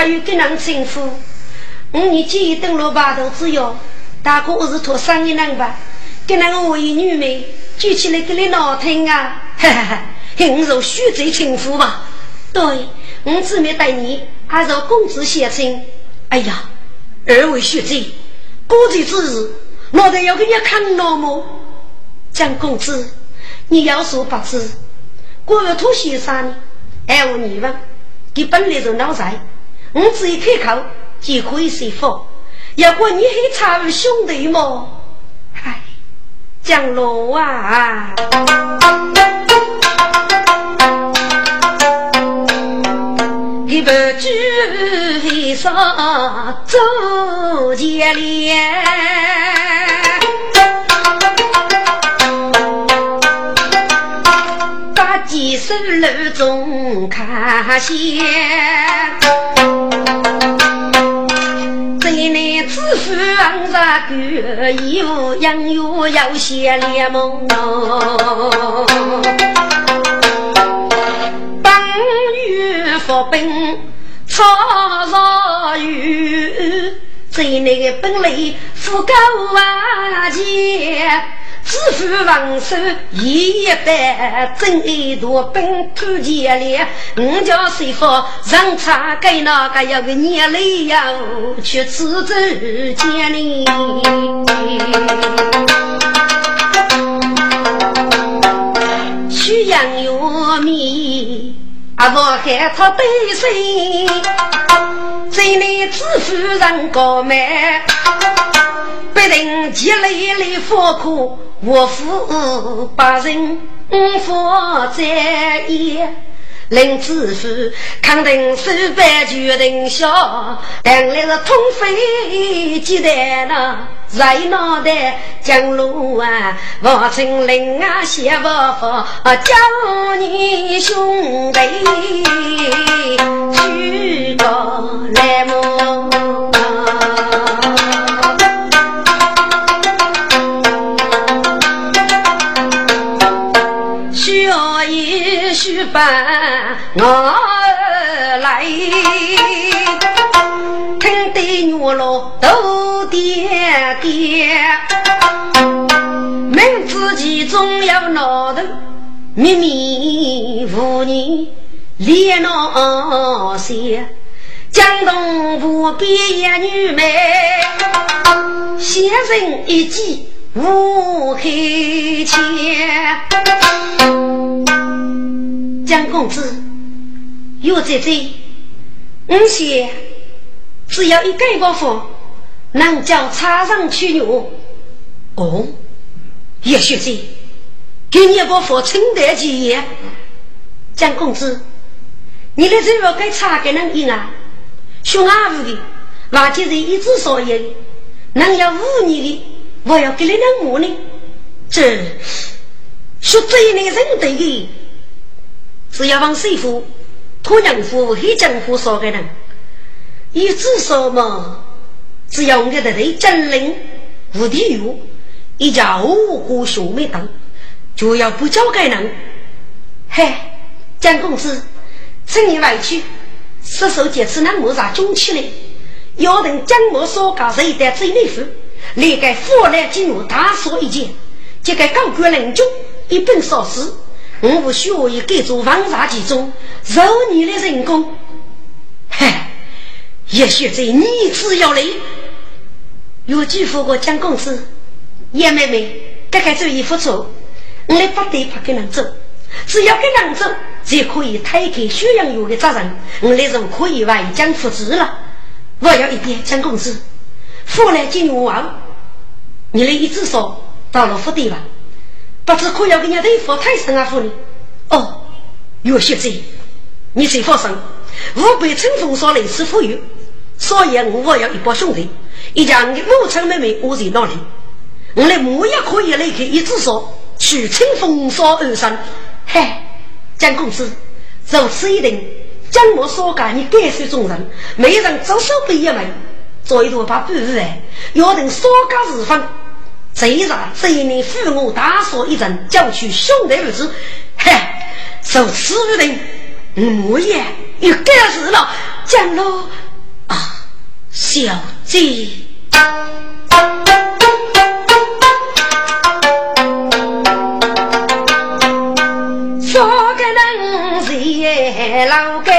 不与跟人称呼，五年前登陆八头之友，大哥我是托生意人吧？跟那个我一女妹举起来给你闹听啊！哈哈哈，我受许罪情妇吧？对，我姊妹待你还是公子写亲。哎呀！二位学姐，过节之日，我得要给你看老母。蒋公子，你要说不知，国有土先生，爱我你问，给本来就脑残，我只一开口就可以说服。要管你还差兄弟么？唉，蒋罗啊！一不知为啥走结连，手路中看线，这内子夫昂着个衣服，养有有些联盟。发兵草草雨，在那个本来富高万钱，支付王手一百，真一多本土钱里，我叫谁夫让他给那个要个年来呀，去吃走钱哩，去养玉米。阿婆喊他对谁？这里知府人高迈，不定积累来佛苦，我负八人负在也。林知府肯定手板决定下，但来是通飞鸡蛋呐，热脑袋江路啊，王春林啊，谢伯父叫你兄弟去个来么？伴我来，听得女老都点点，明知其中有闹头，秘密无人连闹些，江东无边一女妹，先生一计无开钱。江公子，有姐姐，我想只要一盖过房，能叫茶上取药。哦，叶学姐，给你把房承担起业。江公子，你的这个该茶给人饮啊？熊阿五的，瓦姐是一直少爷，能要五年的，我要给你两五呢。这说这类人对的。只要往师傅、托娘夫、黑江夫说给人，一直说嘛，只要我们的对真灵、无地狱，一家五谷兄妹等，就要不交给人。嘿，江公子，请你回去，失手这次那木啥中起来，要等江某所搞这一单最内府，来个佛来进入大说一件，这个高官人中一本少事。我不学也改做王茶其中，肉你的人工，嗨，也许在你只要来，有句话我讲公子，叶妹妹，该该注意付出，我来不得怕跟人走，只要跟人走，就可以推开宣扬有的责任，我来就可以为江负责了。我要一点江公子，福来金王，你来一直说到了府邸吧。不知可要给人对付太神啊？夫人，哦，有学者，你最放心，吾辈春风说类似富有，所以我要一帮兄弟，一家你母亲妹妹我在哪里？我来木也可以来开一只手，去清风扫二山。嘿，江公子，如此一定，将我所干，你感受众人，没人左手不一枚，做一朵把不哎，要等所干日分。这一日，这一年父母大说一阵，叫去兄弟儿子，嘿，如此一定，我也有干事了，江喽啊，小姐。老干，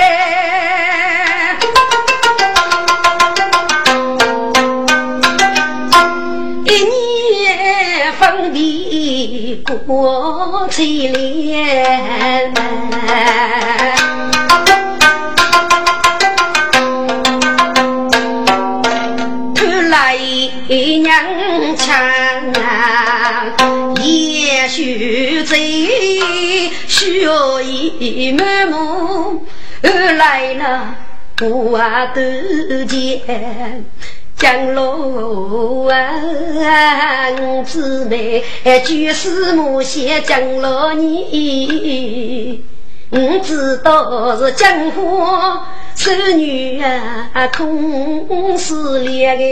别过凄凉，看来娘强也许在。血意满目，来了不啊渡前，江路啊，姊妹就是母先江路你，我知道是江湖织女啊，空是恋爱，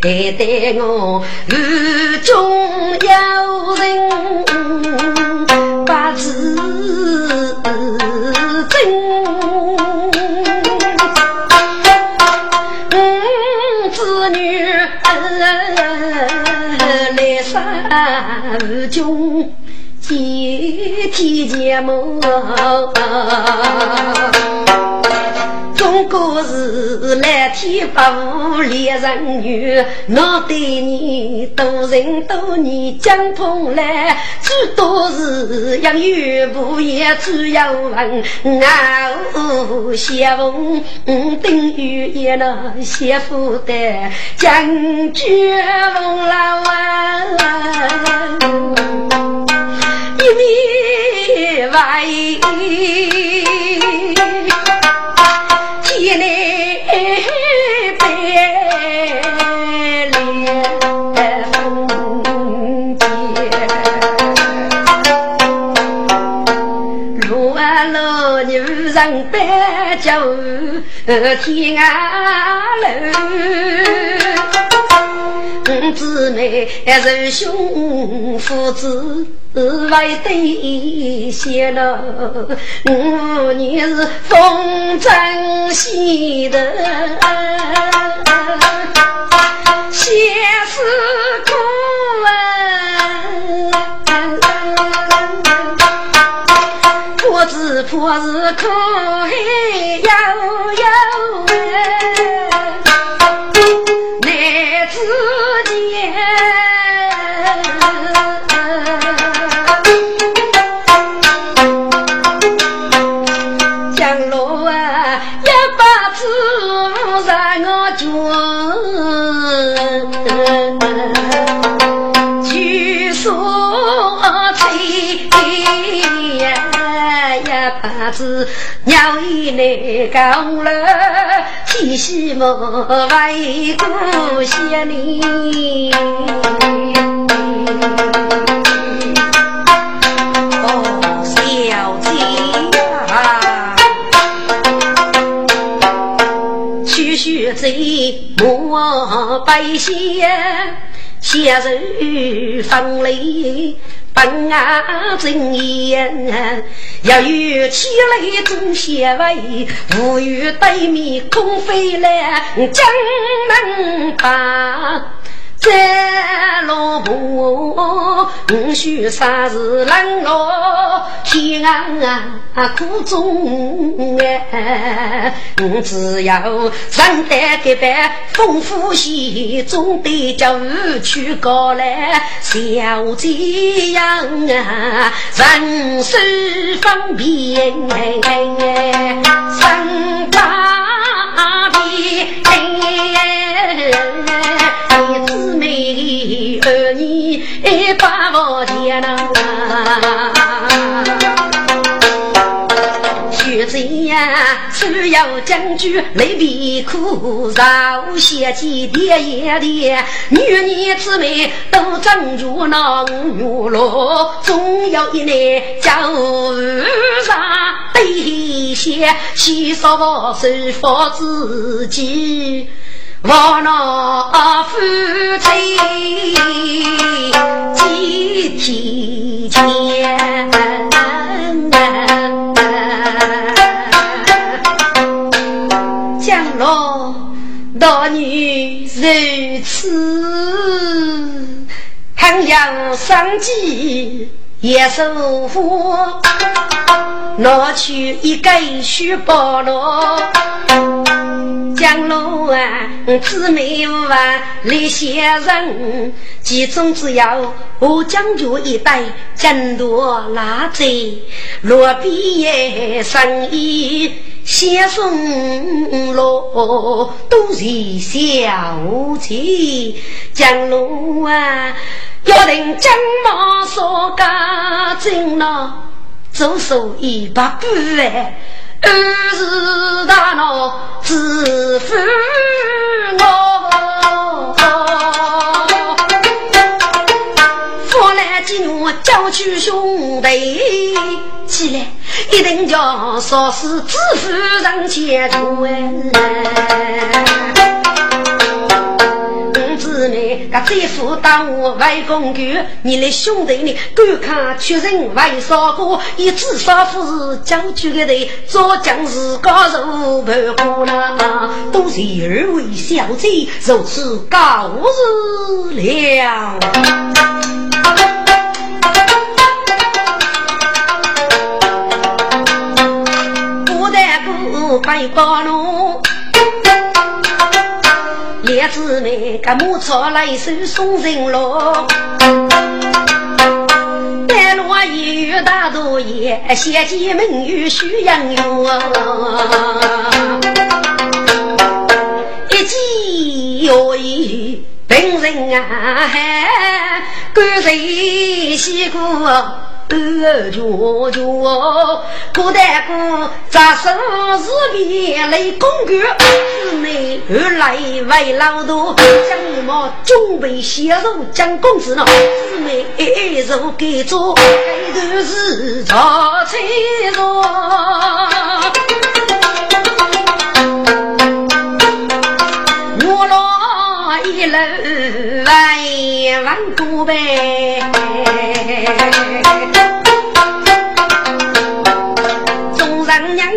待我雨中有人。八字真，子女来三军，接天结盟。中国是蓝天白雾连人女，我对你多情多义讲通来，最多是养育不也只要问，我相逢等于一那媳妇的将军风老啊，一米外。人白酒天涯路。姊妹是兄父子为对血了，我你是风筝系的，相思苦啊，婆子婆子苦悠悠。子鸟语来讲了，天西莫为故乡里。哦，小姐啊，去学贼莫白写，写人放泪。本啊真言，要有气来做先威，无与对面空飞来，江门把。在罗布，我须啥是冷落天啊苦中哎，我只要承担个担，丰富些中的教育去搞来，小这样啊，人生方便，生大女把我见呐，学在人呀，只有将军泪鼻苦，饶些几爹爷的女儿姊妹都长如那五月落，总有一年叫上对些洗刷我手佛自己。我那夫妻几天见，江罗大女如此，衡阳生计也受福，拿去一根书包罗。江路啊，姊妹啊，李先生，其中只有我将就一代，真多拉贼，落笔也生意，先送罗都是小气。江路啊，要等江马说干净了，左手一把布哎。儿是大闹自负我，发来几女叫去兄弟，一定叫说是自负人前出哎。姊妹，个姐夫当我外公舅，你的兄弟呢？观看确认为啥个？以至少不是将军的头，做将是高手不过啦，都是二位小姐如此高日了。不白发怒。叶子妹，个木草来手送人咯。白罗有大多爷，贤妻名誉须养哟。一见有意本人啊，官人西姑。二舅舅，古代古杂手是别来公举，姊妹二来为老大，将么准备协助将公子呢？姊妹一入给做，开头是茶菜桌，楼万万多呗。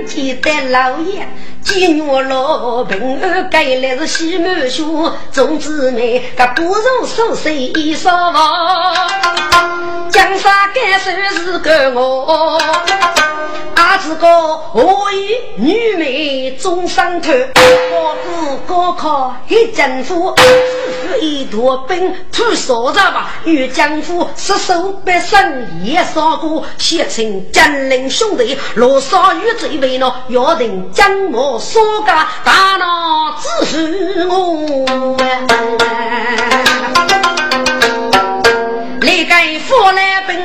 记得老爷，几月老平儿盖来是西门书，众姊妹个不如手手一双江山该算是个我。阿子哥，我与女美终上头，我哥高考一政府，自负一多兵，土少着吧？与江夫失手百胜也少过，写成江陵兄弟，罗少与这位呢，要定江某所干，大闹自负我。来该父来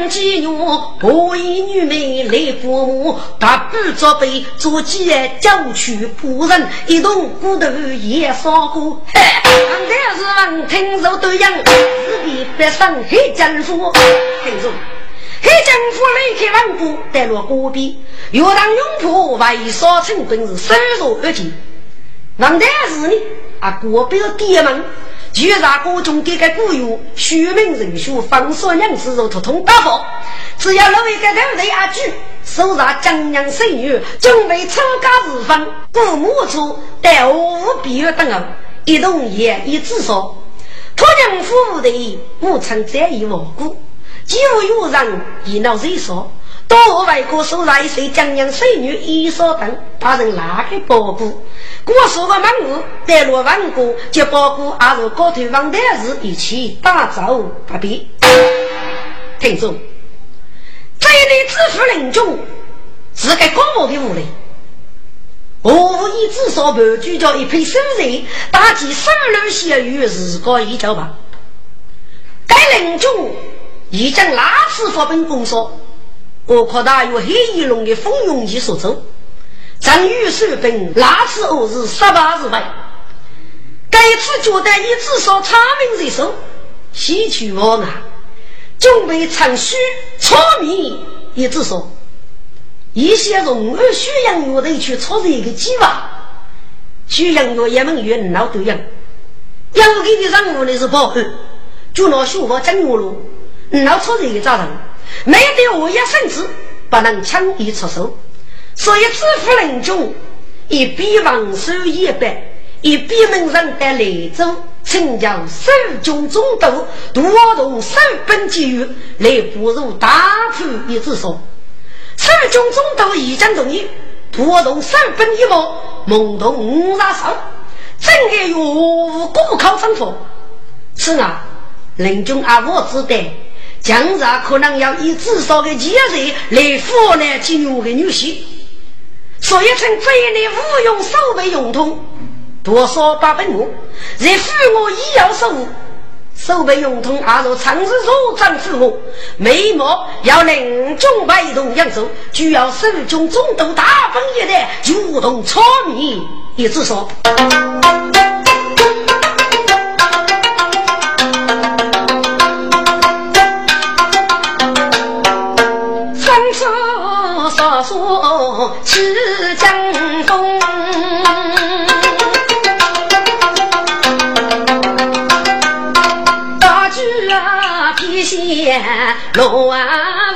妓女，我一女美来父母，把布作备，做几交去仆人，一动骨头也烧过。嘿，刚才是闻听说对样，自己别生黑政府。听说黑政府离开王国，带落戈壁，岳当勇破外沙城，本是手若而尽。王代是呢，啊，戈壁爹们。就让各种给个雇佣，虚名人数，方说娘子如通通大佛。只要老一个头头阿举，手上江娘生女，准备参加日分，父母处待无必要等候，一动也一自说。托娘夫的无曾在意无辜，既无有人一闹热说，多外国手上一岁江娘生女一说等，把人拉开包袱。我说个满屋，带落万国，就包括阿如高头王大日一起打造不便。听众，这一类知府人中是个高傲的武人，无意至少不聚焦一批生人，打击三流血雨，日高一交吧。该人中已将拉次发本公说，我靠大有黑翼龙的风云气所走。张玉手兵那次我是十八日外，该次觉得你至少长命在手，吸取我啊，准备长须炒米也至少。一些从二徐阳药的去操作一个计划，徐阳药也门院老多样，要给你任务的是保护，就拿修法整我了，老操作一个咋人，没得我也甚至不能轻易出手，所以自负人中，一边防守一百，一边门人的雷州，请教守军中斗，多动守本机遇，来不如大破一只手。守军中斗已经同意，拖动守本一幕，蒙动五杀手，整个月无过考征服。是啊，林中阿我知道。将日可能要以至少的几日来负担金融的女婿，所以称这一类无用手备用通，多少八百亩，若付我医药收入，手备用通阿若长日入账付我，眉毛要另种被动养走，就要手中中度大本一代，主动炒米，也至少。是江风，大举啊披线乱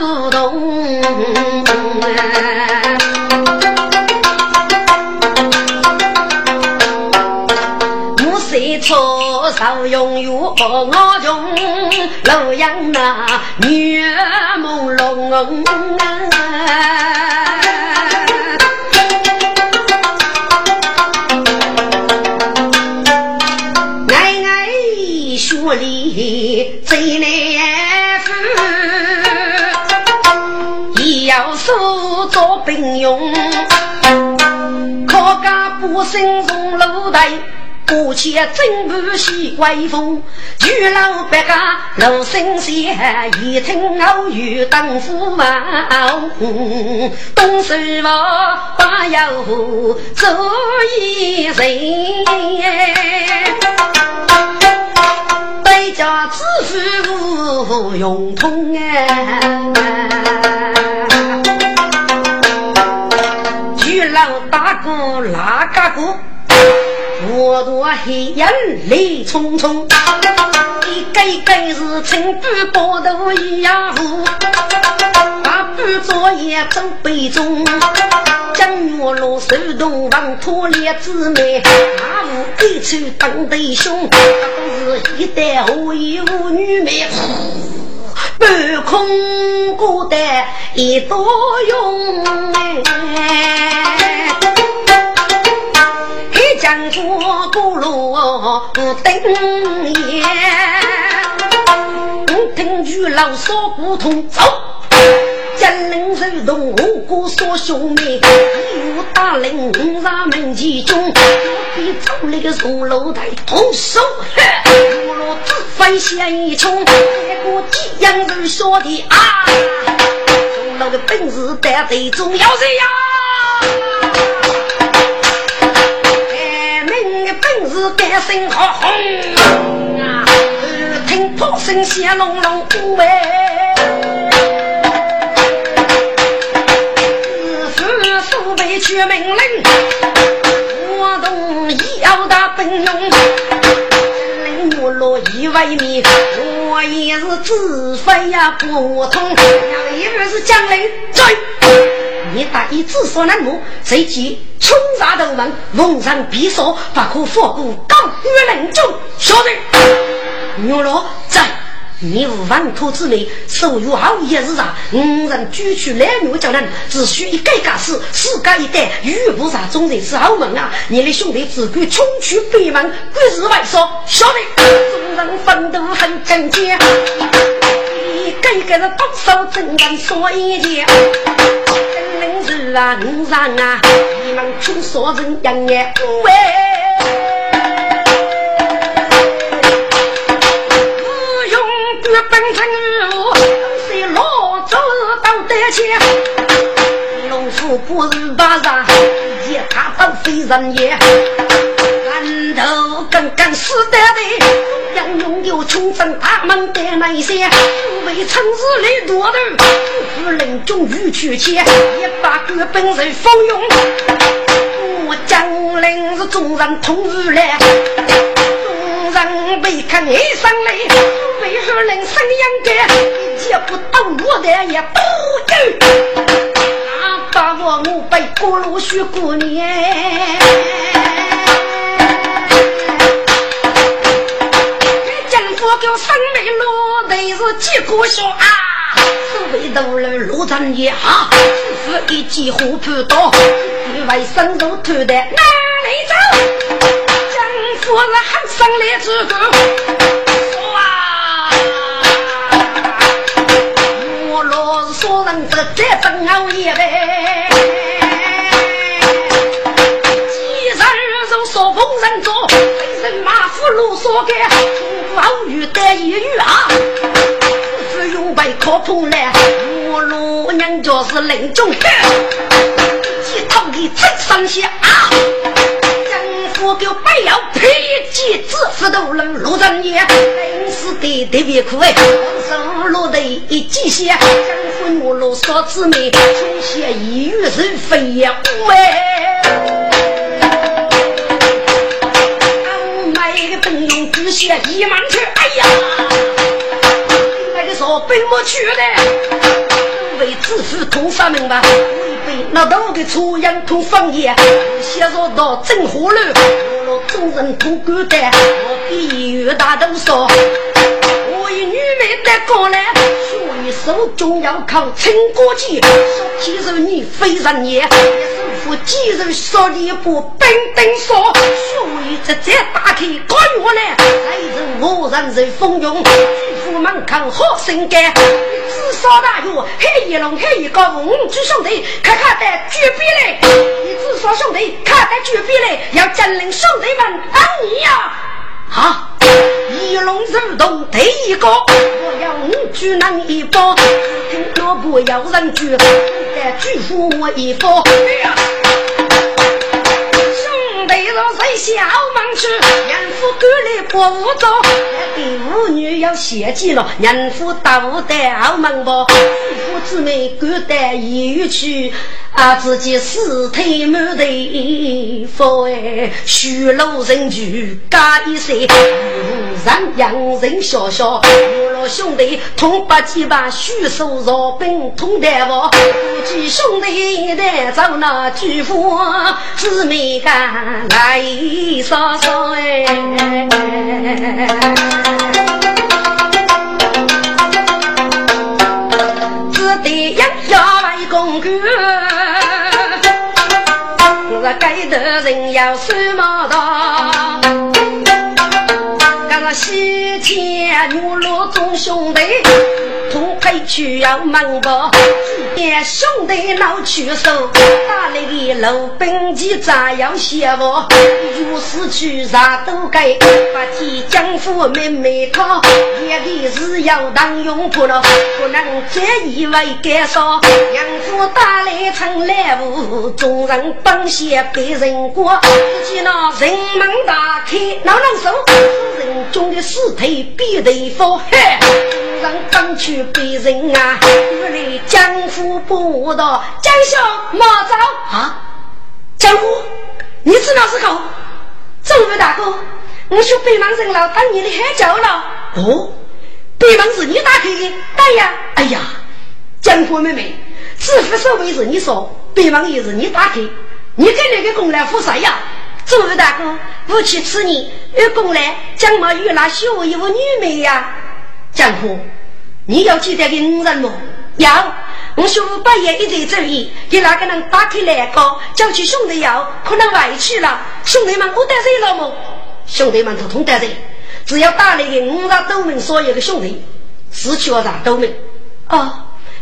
舞动，我谁错少用用我穷，洛阳那月朦胧。身从楼台，过去真不喜威风。举老百家老神仙，一听偶遇当驸马，东山王把腰做一人。家子父用通哎，老大哥哪个哥？我多黑眼泪匆匆，一个一个是青布包头一样糊，把布作业走背中，将月落手动房拖列姊妹，马虎一处当弟兄，都是一代何以无女妹，半空孤单一多用哎。江过古路登夜，听句老少不同走。江人手动五谷所兄妹，一无大领上门前中，比走那个从楼台同手，我若自翻险一冲，结果几样人说的啊，从楼的本事得最重要是呀。本是干身好红啊，听炮声响隆隆，哎，师傅手背取命令，我动要打本用，我落一外面，我也是自费呀不通，娘一个是将领在。你打一自说难木，随即冲杀头门，蒙上匕首，不可放过高于人中。小子，牛罗在，你无万土之内，所有好一日啊！五人举取男女叫人，只需一改家事，四改一代，遇不上终人是好门啊！你的兄弟只管冲去北门，鬼日外说，小子，众人奋斗很正经，你改个是动手真敢说一件。人是啊，五上啊，你们出所人养眼喂，老早到得前，龙虎不是巴上。也他都非人也。人头刚刚死的的，杨拥有穷生他们的那些，为城市里多头，夫人终于去切，一把个本人放用。我将领是众人同日来，众人被看一声泪，为何人生养该，也不懂我的也不有。把我我被过路学过年。给生美路，都是几个小啊！所谓路人路长也好，师傅一记虎扑刀，一外生肉头的哪里走？江夫人喊声来之后，再争熬夜呗，几人肉说逢人做，一身马虎路说给。风雨得一雨啊，只用背靠棚来，我老娘家是林中的，几头的真上下啊，我给不要赔几子，石头人路人也，临时的特别苦哎，手落的一记血，政府我老少子妹，出现一遇是飞呀哎。写一满去，哎呀，那个说本没去的，为知识通法门吧，为被那道的初阳通方言，写着到真火了，我了众人通孤单，我比喻大都少，我一女妹在过来，所以手中要靠陈国旗，其实你非人也。我几人说你不本等说，所以直接打开关我来，来人我人人蜂拥，举夫门口好生干，只少大约黑一龙黑一个五句兄弟，看看的举笔来，你只说兄弟看得举笔来，要占领兄弟们等你呀！好，一龙手头第一个，我要五举能一包，听我不要人举，再举出我一包。让谁小忙去？人夫赶来不无招，给妇女要献祭了。人夫大无带好忙吧？夫姊妹赶带一去，啊，自己四腿满地佛哎，虚露人躯加一岁，让洋人笑笑。兄弟同八几把虚手若兵同代我，夫妻兄弟带走那巨富，姊妹干来烧烧哎，只得养下为公公，我该得人要守马道。西天女罗众兄弟，同配去要忙吧？见兄弟老去手，打来的老兵器咋样写我？有事去啥都该，把天江湖妹妹讨，一个是要当用不了，不能借以为干啥？杨府打来成来无，众人帮些被人过，只见那人门大开，哪能收？人中的尸体比对方嘿，让当去被人啊！原来江湖不道，江小马早啊！江湖，你知道是狗？周武大哥，我去北忙人了，当你的喊叫了。哦，对方是你打开的？对呀。哎呀，江湖妹妹，知府所谓是你说，对方也是你打开，你跟那个公来付谁呀？这位大哥，我去吃你，有功来将毛与那秀一个女妹呀。江湖，你要记得给五人么？要，我兄弟半夜一在这里，给那个人打开来个，叫去兄弟要，可能外去了。兄弟们，我带谁了么？兄弟们，统统带谁？只要打来的五让斗门所有的兄弟，死去我让都门。哦，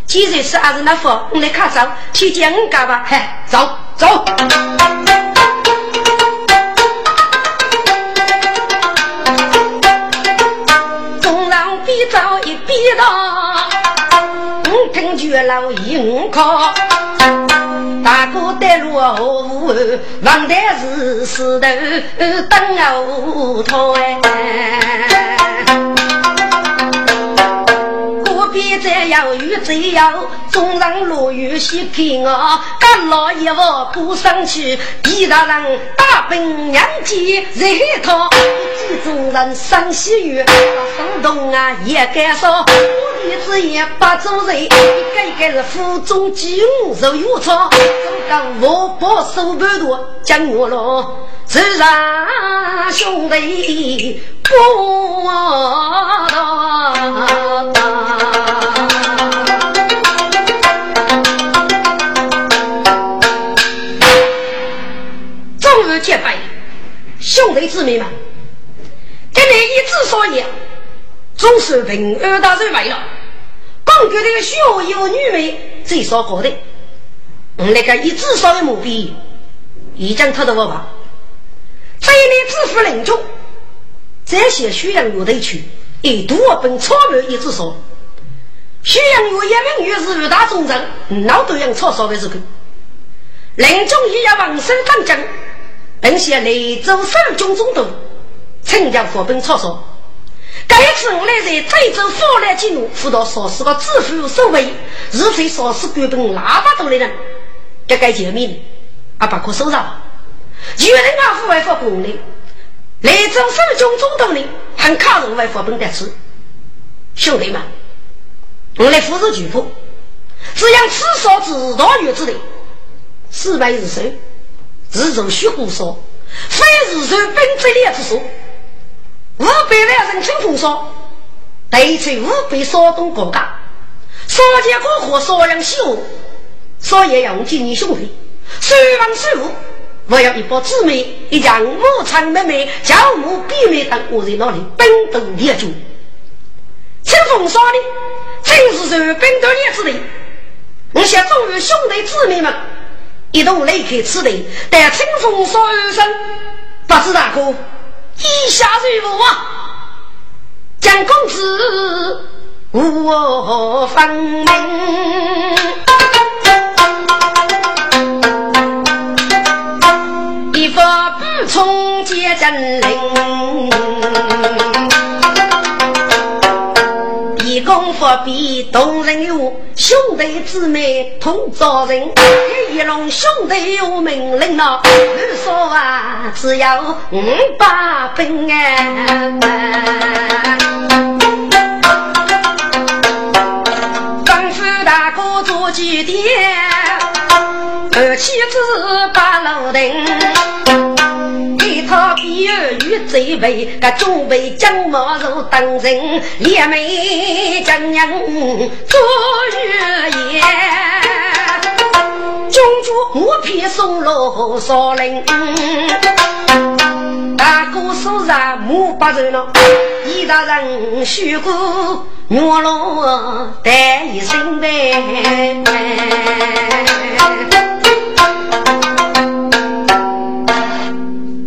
既然是阿是那副，我来看走，去见我干吧。嗨，走走。早一逼到，我听绝老一五靠，大哥带路后王台是石头登后头哎。边再要雨再要，中上落雨先看我，干老一窝过上去，一大人大兵两骑热套，一见众人生喜悦，生动啊也该说，我弟子也不做人，一个一个是腹中饥饿受忧草，总讲我把手半多讲我喽，自然兄弟不到。结拜，兄弟姊妹们，今年一之所言，总是平安大人为了。讲给这个学有女美最少搞的，我那个一之所的目标，已经他的我吧。这一年致富临终，这些宣扬乐队曲，一度本草原一之所。宣扬乐一名乐是五大忠臣，老都用草烧的这个。临终也要往生当真。并且雷州守军总督，陈家火本草说：“该次我来在郑州发来进入，辅导少时个致富守卫，日非少时官本那么多的人，这该救命，啊，不可收上。有人啊，户外发功的，雷州守军总督呢，很靠人外发本得吃。兄弟们，我来扶持举破，只要此所知道月之内，四百日收。”自从虚胡说，非是受本质烈之说，五百万人清风说，对此五百少东国家，少见过河少阳西湖，少爷用今年兄弟，水王水务，我要一包姊妹，一将母长妹妹，教母比妹等，我在那里奔斗烈酒。清风说的，正是受本质烈之的，我想众位兄弟姊妹们。一同离开此地，但清风说二声，不知大哥意下如何啊？蒋公子我分明，一发不从接真灵。比同人有，兄弟姊妹同做人。一龙兄弟有命令呐，你说啊，只要五百兵啊。吩咐大哥做几点，二妻子把楼顶。他比儿女最为，个准备将马入当人，连美将娘做日夜，君主木片送罗少林，大哥手上木把人了，一大人虚过月落带一身白。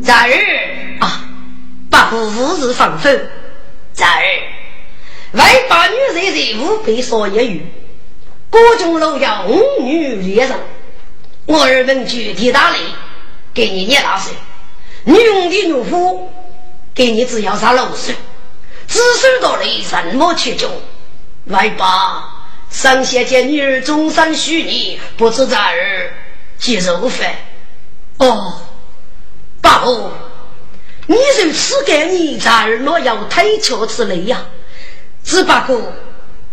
在儿，八户无事放风。在儿，为八女人人五百少一语，各种楼要五女连上。我儿们具体大礼，给你念大水。女佣的女夫，给你只要上六岁。子孙到了什么去中？来吧，上仙见女儿终身许你，不知在儿接肉饭。哦。八婆，你如此干，你在若要推敲之类呀？只不过，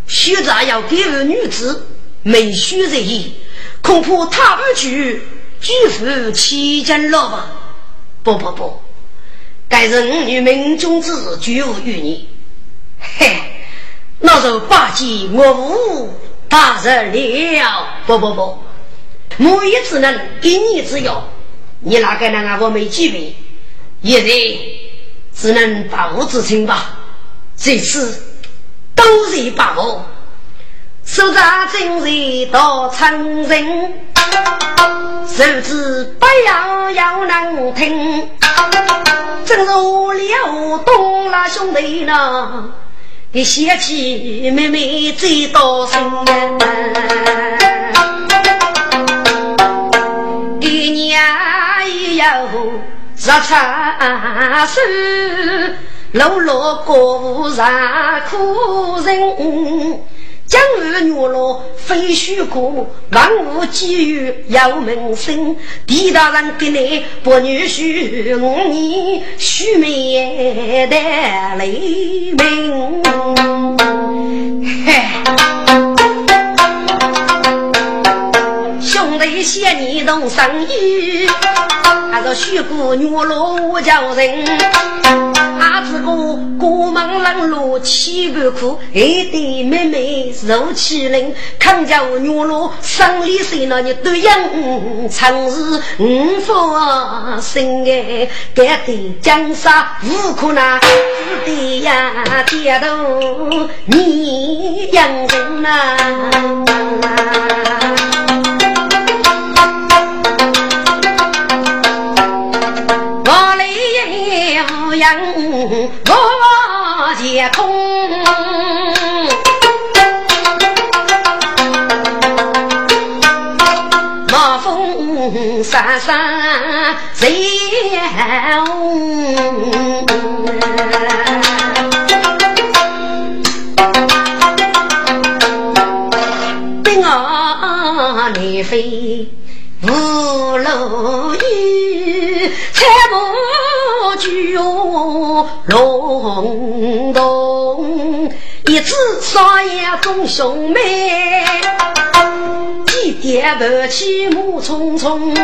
现在要给个女子没须在意，恐怕他不去举夫期间了吧？不不不，该人女命中子绝无于你。嘿，那就八戒我无大人了。不不不，母也只能给你只要。你哪个那个我没机会，现在只能把握之情吧。这次都是把握，手扎真人到成人，手指不要要能听。正如了东拉兄弟呢，你嫌弃妹妹最多心。茶手，落落过午让苦人。江河月落飞须过，万物机遇要门生。地大人给你不女婿，你须眉的雷鸣。嘿弟谢你动生意，还是虚过月落我叫人。阿子哥过门冷落七百苦，一对妹妹受欺凌，康家女罗生里谁那你对应，曾是五福生哎，该对江山无可奈，只得呀跌头你养人呐。我接空，马风沙沙谁红？兵啊，你飞无路雨，才不。就龙洞。一次少爷众兄妹，几点不起暮匆匆。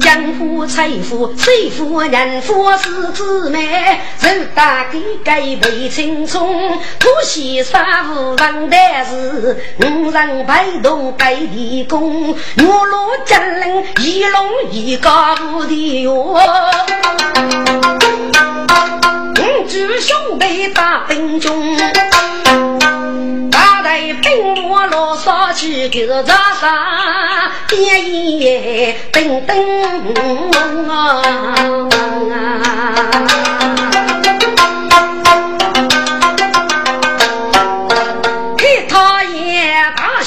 江湖财富，谁富人富是姊妹，人大给该被青葱，可惜三五万的是五人陪同盖地宫，月落江人一龙一高的哟。祝兄弟打兵中。兵我老少去个扎杀，点烟灯灯啊！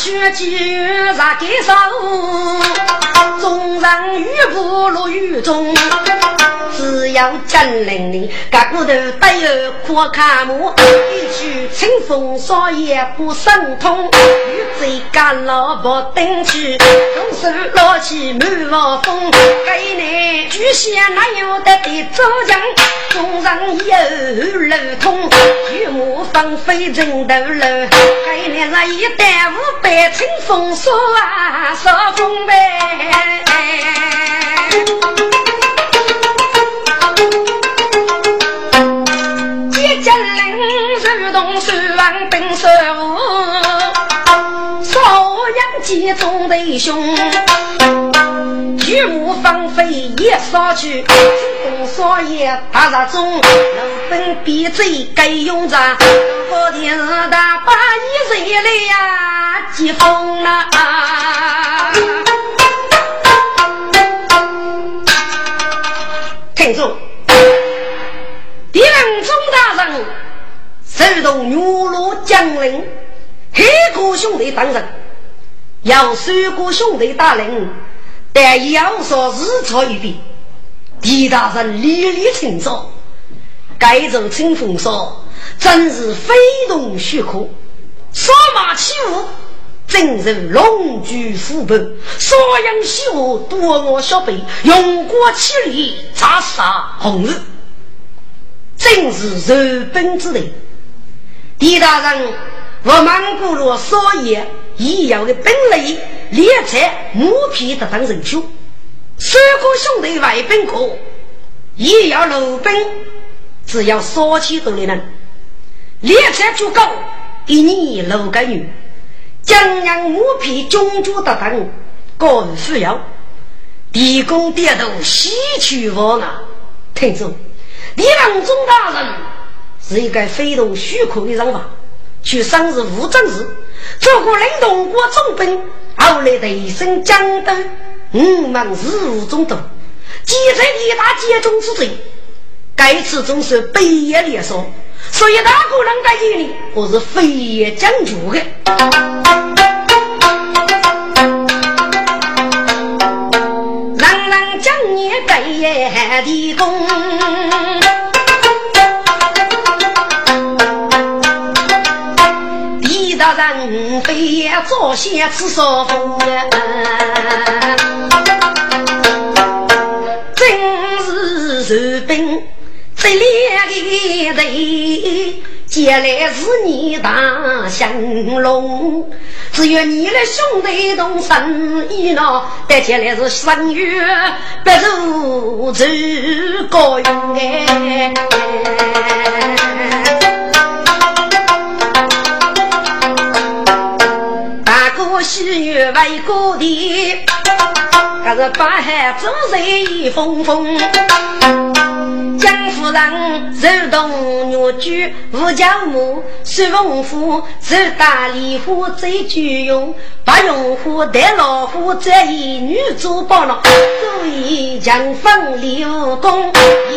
大雪几咋给手，众人雨不落雨中。只要真灵灵，个骨头带有可看木，一句清风少也不生痛。雨水干了不登去，用手捞起满房风。给你巨蟹哪有得的周强？中上有路通，雨幕放飞人头楼。给你那一代五百清风说啊，说风呗。兵十五，少阳集中弟兄，雨幕放飞也扫去，清风少爷打杀中，路本必贼该用着，我天日大把你谁来呀？疾风啊！听住，敌人中大人。手动女罗将领，黑哥兄弟当人，要三个兄弟打人，但要说日差一点。狄大人历历清早，该走清风说，真是非同虚可。扫马起舞，真如龙驹虎步；少阳西湖，夺我小辈，用过气力，扎杀红日，真是日本之人。狄大人，我蒙古罗少爷一样的本领，猎财木皮的当人球，三个兄弟外本国也要鲁本，只要少起多的人，猎财足够，给你六个女，江阳木皮中主的当，个人需要，地公点头，西去我啊，听住，李郎中大人。是一个非同虚可的人法，去生日无政事，做过领动过总兵，后来的一身江东，五门事务中多，积在一大阶中之最。该次总是北野连说，所以大个人在眼里，我是非也讲究的。人人讲你该也地公。非早先吃少风呀，真是受兵这两个人。接来是你大相龙，只有你的兄弟同生意呢。但接来是三月不如走高勇哎。西女为故地。可是八海走水风风。江夫人手动女婿吴家母，孙凤虎手打梨花最具用，把用户带老虎这一女主包了，故意将分李武功，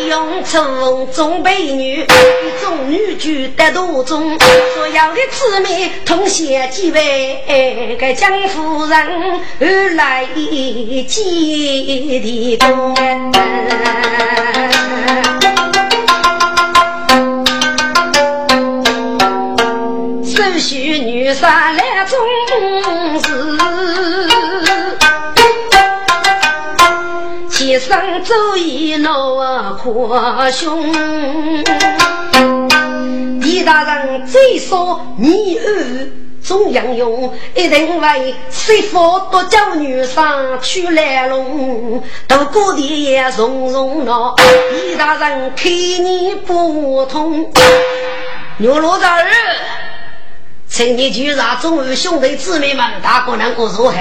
用出中美女，一众女婿得多中，所有的姊妹同写几位，给江夫人而来接的功。手续女杀来重视，起身走一路阔胸。李大人最说你儿。中央用一定为师傅多教女上去来龙，都过的也从容了。李大人看你不通，牛罗大人，请你就让众位兄弟姊妹们大哥能够如何？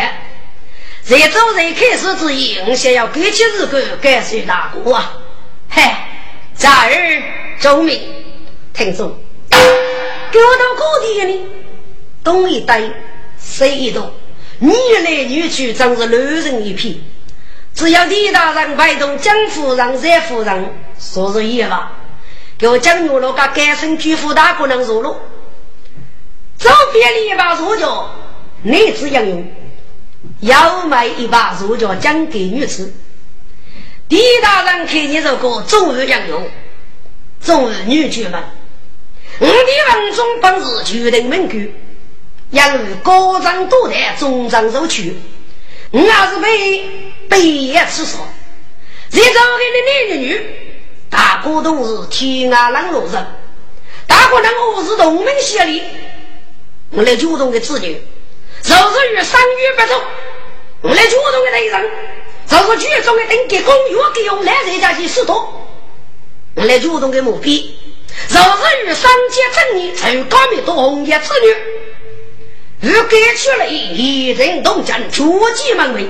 在走在开始之前，我想要给起日干感谢大哥啊！嘿，大人周明，听众，给我到过的呢？东一堆，西一栋，女来女去，真是乱成一片。只要李大人陪同江夫人、热夫人，说是一吧。给我江牛罗个改成巨富大姑娘入路，周边里一把手脚，男子养用，要买一把手脚讲给女子。李大人看你这个中日养用，中日女眷们，我的文中本是决定门规。要如高张多台，中张受屈，我还是被被也吃少。这招给的男女女，大哥都是天涯浪落人，大哥能我是同门协力，我来主动的子女，就是与三月不走，我来主动的内人，就是剧中的登记公约给用来人家去许多，我来主动的目标，就是与三界正义，才有高明的红叶子女。如改去了，一人动真，出击门楣。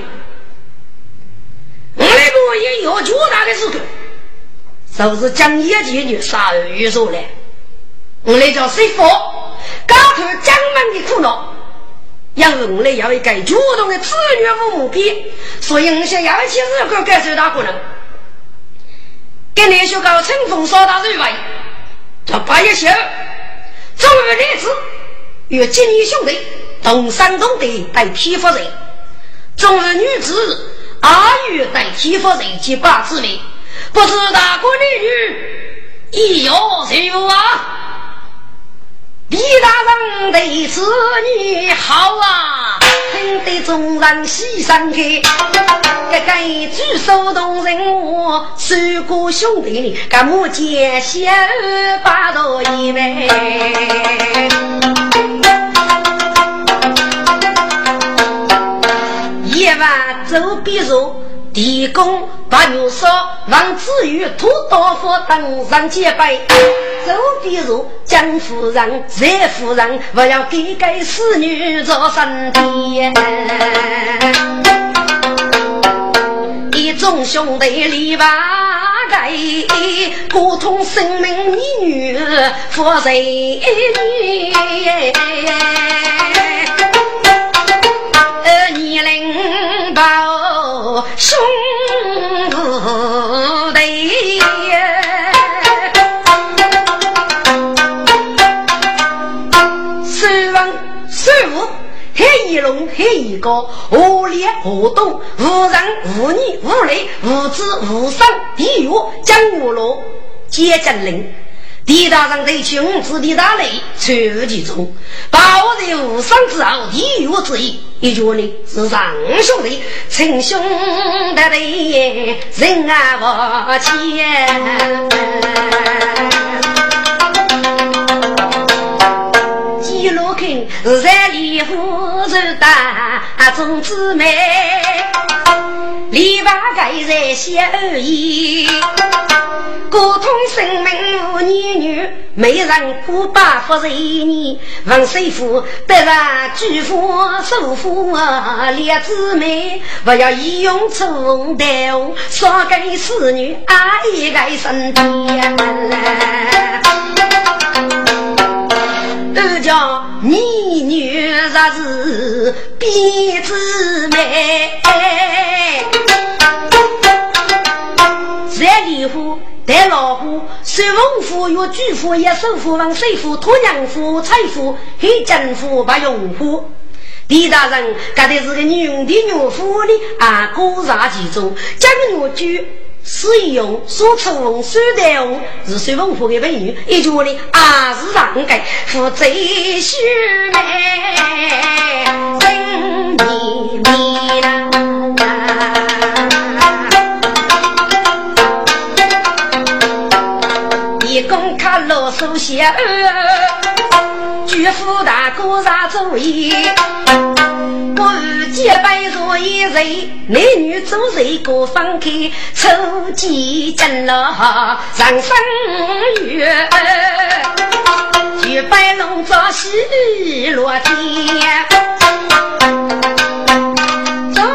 我那个也有巨大的事干，就是将业绩女杀而预说来。我来叫师傅，搞出江门的苦恼，因为我来要一个主动的子女父母比，所以我想要一起日干干受大可能。跟你说搞乘风扫大水位，叫八月十二，终于来子与金义兄弟。东山东的代替夫人，中日女子阿玉代替夫人及八子妹，不知大哥女女，亦有谁有啊？李大人对此你好啊，听得众人喜上开，一个举手动人我，三个兄弟里，干木剑小八道一位。一碗粥比如地公把牛烧，王子玉土豆腐登上几杯。粥比如江夫人、热夫人，不要给给侍女做身体。一众兄弟里八个，沟通生命一女负责一个，我业活动，无人无女无累无知无伤，地狱将无落，皆将令。地大上对穷子的大雷，出其中，保在无上之后，地狱之意。一句呢是上兄弟，称兄的弟，人啊不欠。大众姊妹，篱笆盖在小而已。古通生命无年女，没人苦把夫人你。王师傅得上举夫首富啊，两姊妹不要一用粗刀，少给侍女阿一个身边。都叫你女若是比姊妹，在里户。带老虎，孙文虎与巨虎也守虎王水虎托娘虎财虎黑金虎把用虎。李大人，这的是个女的女夫的啊，古刹其中，将我举使用所出文书的物是孙文虎的美女，一句呢啊是让给负责须眉真你你啦。一公卡老手写，巨富大哥啥主意？我与结拜做一人，男女做谁各分开？抽几针了上生月，举杯龙朝喜落天。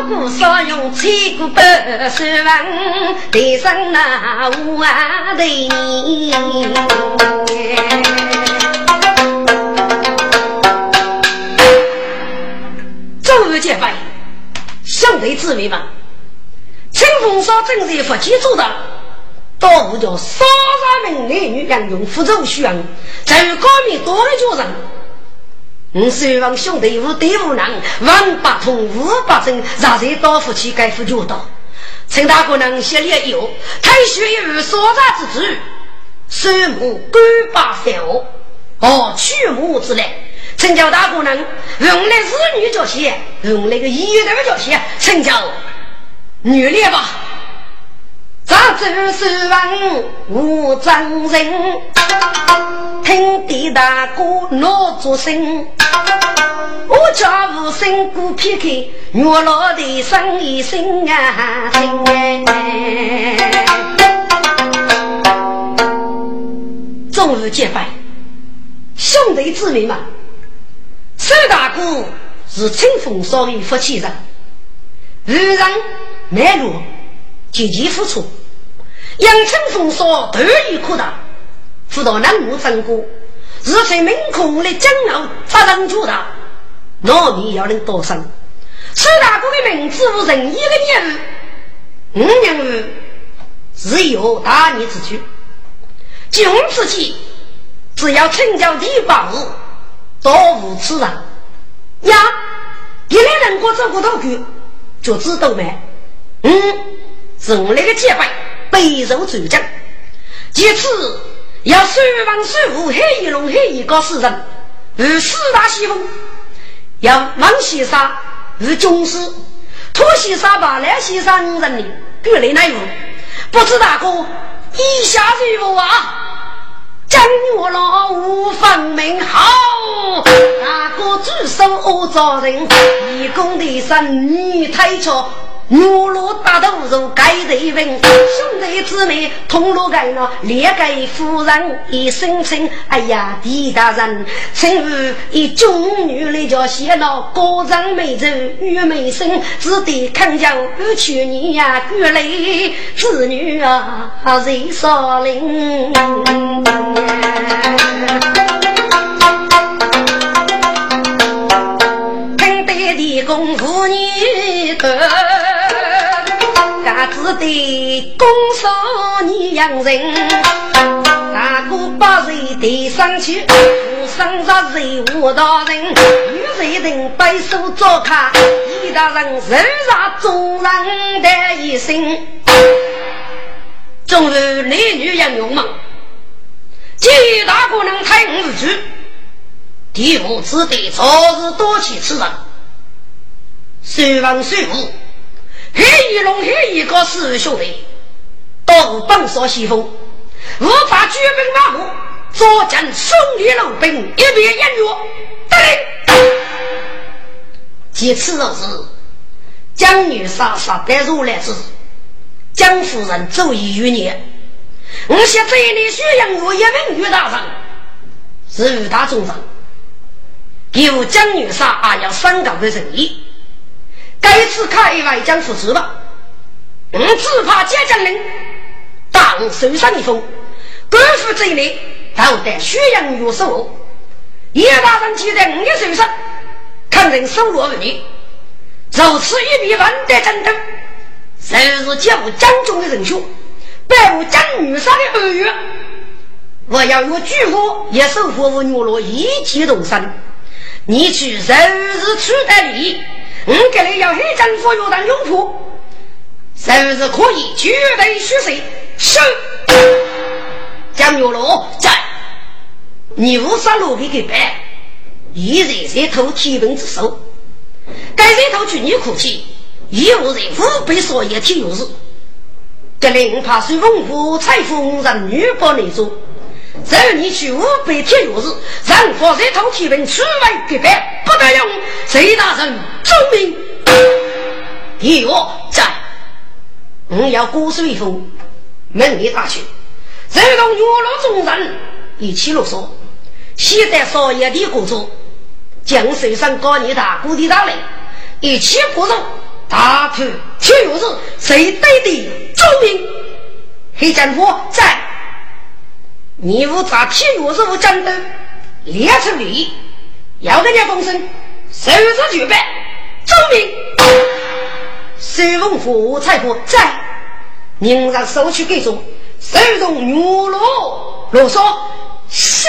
不少用千古百世文，对上那无啊对你。结拜，相对姊妹们，清风山正是福气做的，到处叫三三名男女两用福州选，在高面多的脚上。我希望兄弟无对无能，万八通五八正，让谁到夫妻该夫教导。陈大哥能写烈有，太学有所在之处，收母官八三哦，哦取母之类。陈教大哥能用来子女教写，用那个医院的教写，陈教女烈吧。咱走是王无真人，听地大哥闹作声。我家无声鼓撇开，月老的声一声啊听哎。终日结拜，兄弟姊妹们，周大哥是清风少的福气人，遇人卖路积极付出。阳春风霜，得意可大，辅导南无三哥，日在明空的江傲发生巨大，糯米要能多生。苏大哥的名字无人一个年，五年自有大逆之举。今之计，只要成就地宝，多无此人。呀，一来人过走过道去，就知道没？嗯，是我那个结拜。备受尊敬，其次要收房收户，黑一龙黑一个死人，与四大西风，要王西沙与军师，托先生把来西沙五人的各来内务，不知大哥意下如何啊？将我老五分明好，大哥举手恶造人，义工的生女太俏。牛罗大头如盖头文，兄弟姊妹同路盖那列盖夫人一声称，哎呀，狄大人，请问一中女来叫写那高长美人玉美生，只得看叫不去你呀，归来子女啊，谁少林？听得的功夫你得。只得拱手你养人，大哥把人抬上去，扶生杀人无大人，女人人白手做卡，一大人肉杀众人的一生。终日男女杨勇猛，几大可能太无趣。第五次的早日多起此人，虽王虽武，黑一龙黑一个师兄弟，到本所西风，无法举兵马虎，左见胜利老兵一边演乐，得令。即此日子，江女杀杀得如来之。江夫人走一余年，我现在里宣扬我一名女大人，是大众人，有江女杀啊要三岗的人意，该次开外江夫子了，我只怕接江令，当受上一封，官府这里都得宣扬于手，叶大人记得我的手上，肯定收罗儿女，如此一笔万得争斗。谁是接我江中的人选，拜我江女杀的儿女，我要用巨火也守护我女罗一起动身。你去日日取得利，我给你要黑政府有当拥护，日日可以绝对虚实。是江女罗在，你无杀罗给给办，一人在偷天本之手，该在偷去你哭泣。一无人五百所一体有事，这令怕水文府财富让女保内做，只你去五百天有事，让佛在偷天文出外给办，不得用谁大人忠明。第二在，我要过水风，门里打去，这同月落众人一起啰嗦，现在少爷的工作，将手上高你大姑的大雷一起不入。大头铁钥匙，谁对的忠明？黑战夫在，你无查铁钥匙无战斗，列出礼，要跟人家风声，收拾举办，忠明。水龙府财富在，宁让收取给中，收容牛罗罗嗦是。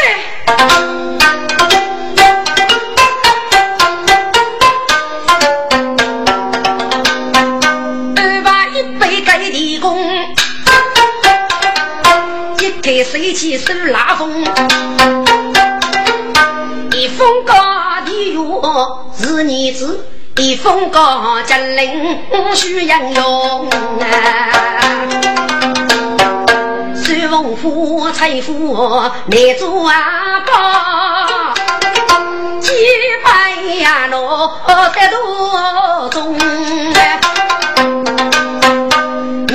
开水起手拉风，一风高的哟是女子，一风高金陵需英勇啊！水风富财富难做啊宝，几百呀落得多中。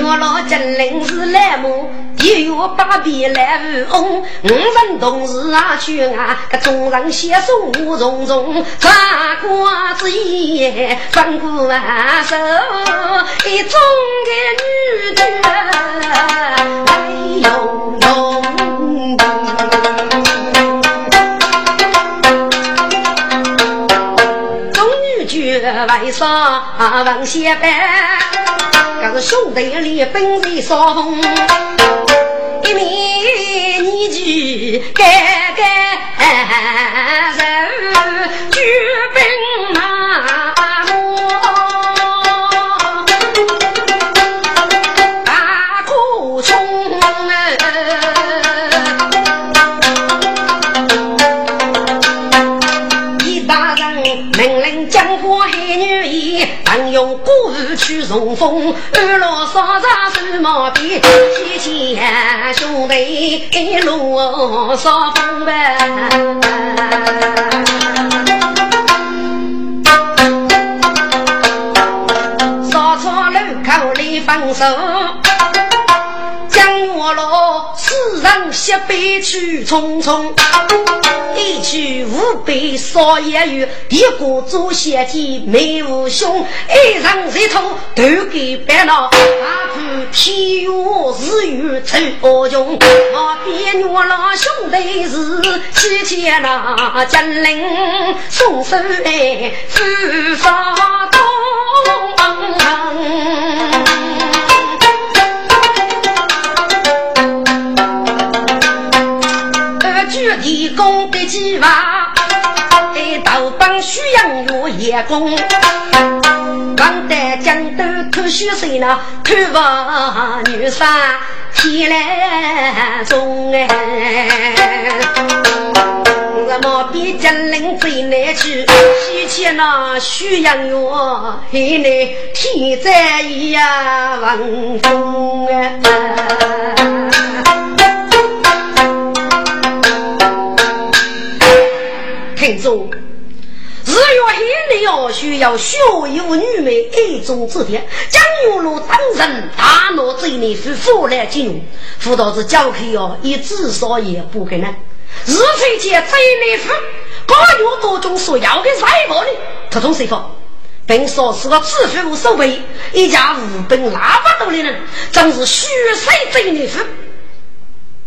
我老金陵是来木。一月八边来无翁，五人同时啊去啊，个众人携手无重重，穿过之夜，翻过万手，一中的女眷哎呦呦，中女眷为啥往下拜？兄弟里本在烧风，一面你去盖盖人去重逢，二老少长手毛笔，提前兄弟一路扫风呗。扫草路口里分手。人西北去匆匆，一去五百少一月，一个做贤弟没无兄，一人一头都给白了。阿看天月日月走不穷，我边月老兄弟是七千那金陵送手来福发东。希望给道帮徐阳我叶公，王德江都偷学谁呢？偷我女山天来中哎，我毛笔金陵最难去，西迁那徐阳我海内天灾呀，王中哎。听众，日月海内哦，需要学有女美爱中之天，江永路当人大闹这内是福来金融，辅导是教课哦，一至少也不可能。日费节在内府，高月多中所要的财宝呢？特种谁方，并说是个自负无所谓，一家无本那么多的人，真是虚岁在内府。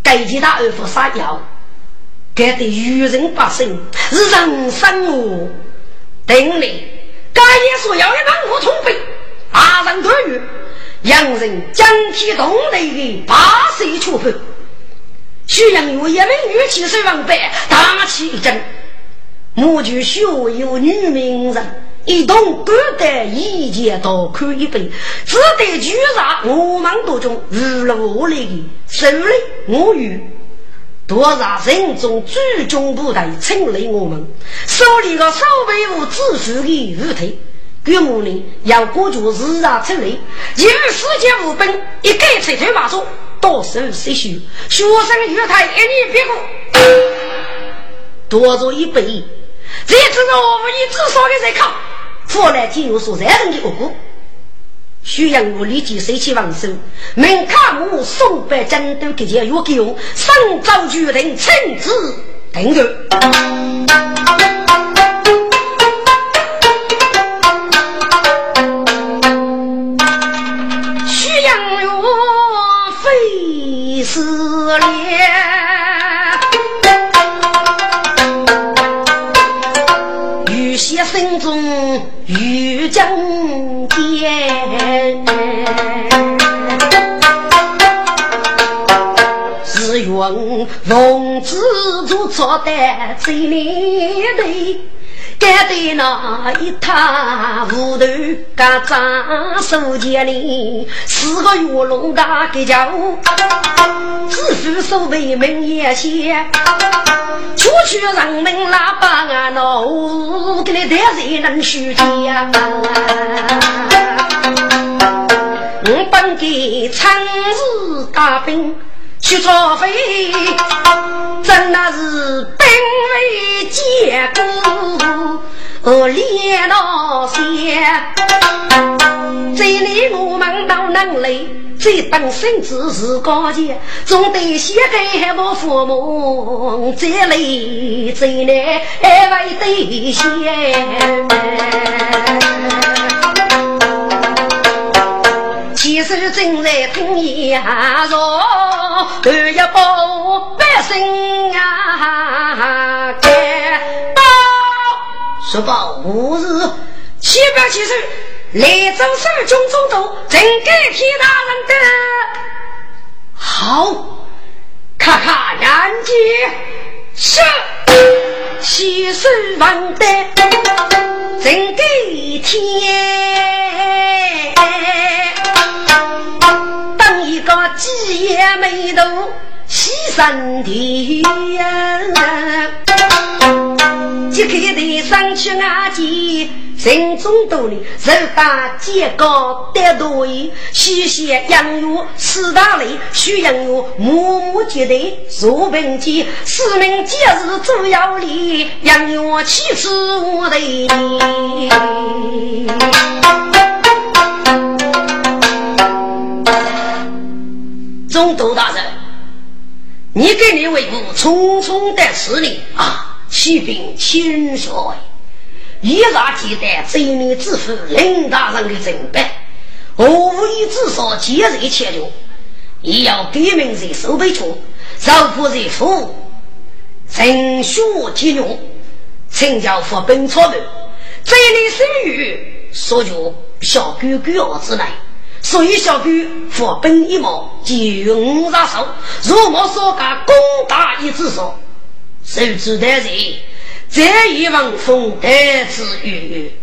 该其他二夫撒娇，该对愚人百姓是人生哦。等你，该也所要的万物通背，阿人多余，洋人将其动内的八岁处分。徐阳月一名女气水王白，大气一阵。母就学有女名人，一同各得一件刀看一杯，只得居上我们多中娱乐我来的手里我与多少人中最终部队称来我们手里个守备物自负的舞台，给我呢要过住日常称来，一日世界无本，一改吹头马说。到时候谁学？学生月台一年别过，多做一百。这只是我们一至少的在考，后来听有所认真的恶果。徐阳我立即收起王手，门卡我送百战斗给家约给用，上早决定亲自登个。做错的最里头。该对那一塌糊涂，家长手间里四个月龙大给叫，自负所谓门也些，出去让门喇叭啊闹，给你带谁能输家？我本给长日大兵。去造飞，真那是兵为结果，呃，连到线。这里我们都能来，这等身子是高洁，总得先给我父母这里这来为对先。其实正在听言说。都要保百姓啊！该报说报五日七百七十，来州守军总督正给替大人的好，看看眼睛是七十万的正给天。也没头，牺牲的呀！即刻得上去阿姐，心中多呢，手打肩高得多一，西斜杨月四大雷，徐杨月默默接待坐平间，四名节日主要礼，杨月岂是我的总督大人，你给你为父匆匆的十年啊，启禀千岁，依然记得这年之父林大人的准备，我无意至少节日前流，也要改名在守备处，少负在府，人血体用，请教父本草的，这里生育，所求小哥哥儿子来。所以小狗佛本一毛，就五杀手。如我所讲，攻打一之说，受之的人，这一望风得之语。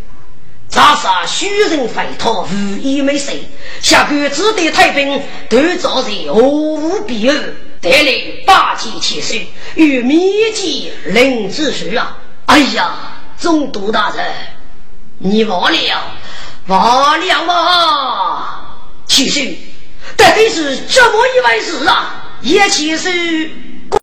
查杀虚人匪逃，无一没谁。下官只得太平，都造在何无必恶，得来八戒起手，与秘籍领之事啊！哎呀，总督大人，你忘了，忘了吗？其实，到底是这么一回事啊？也其实。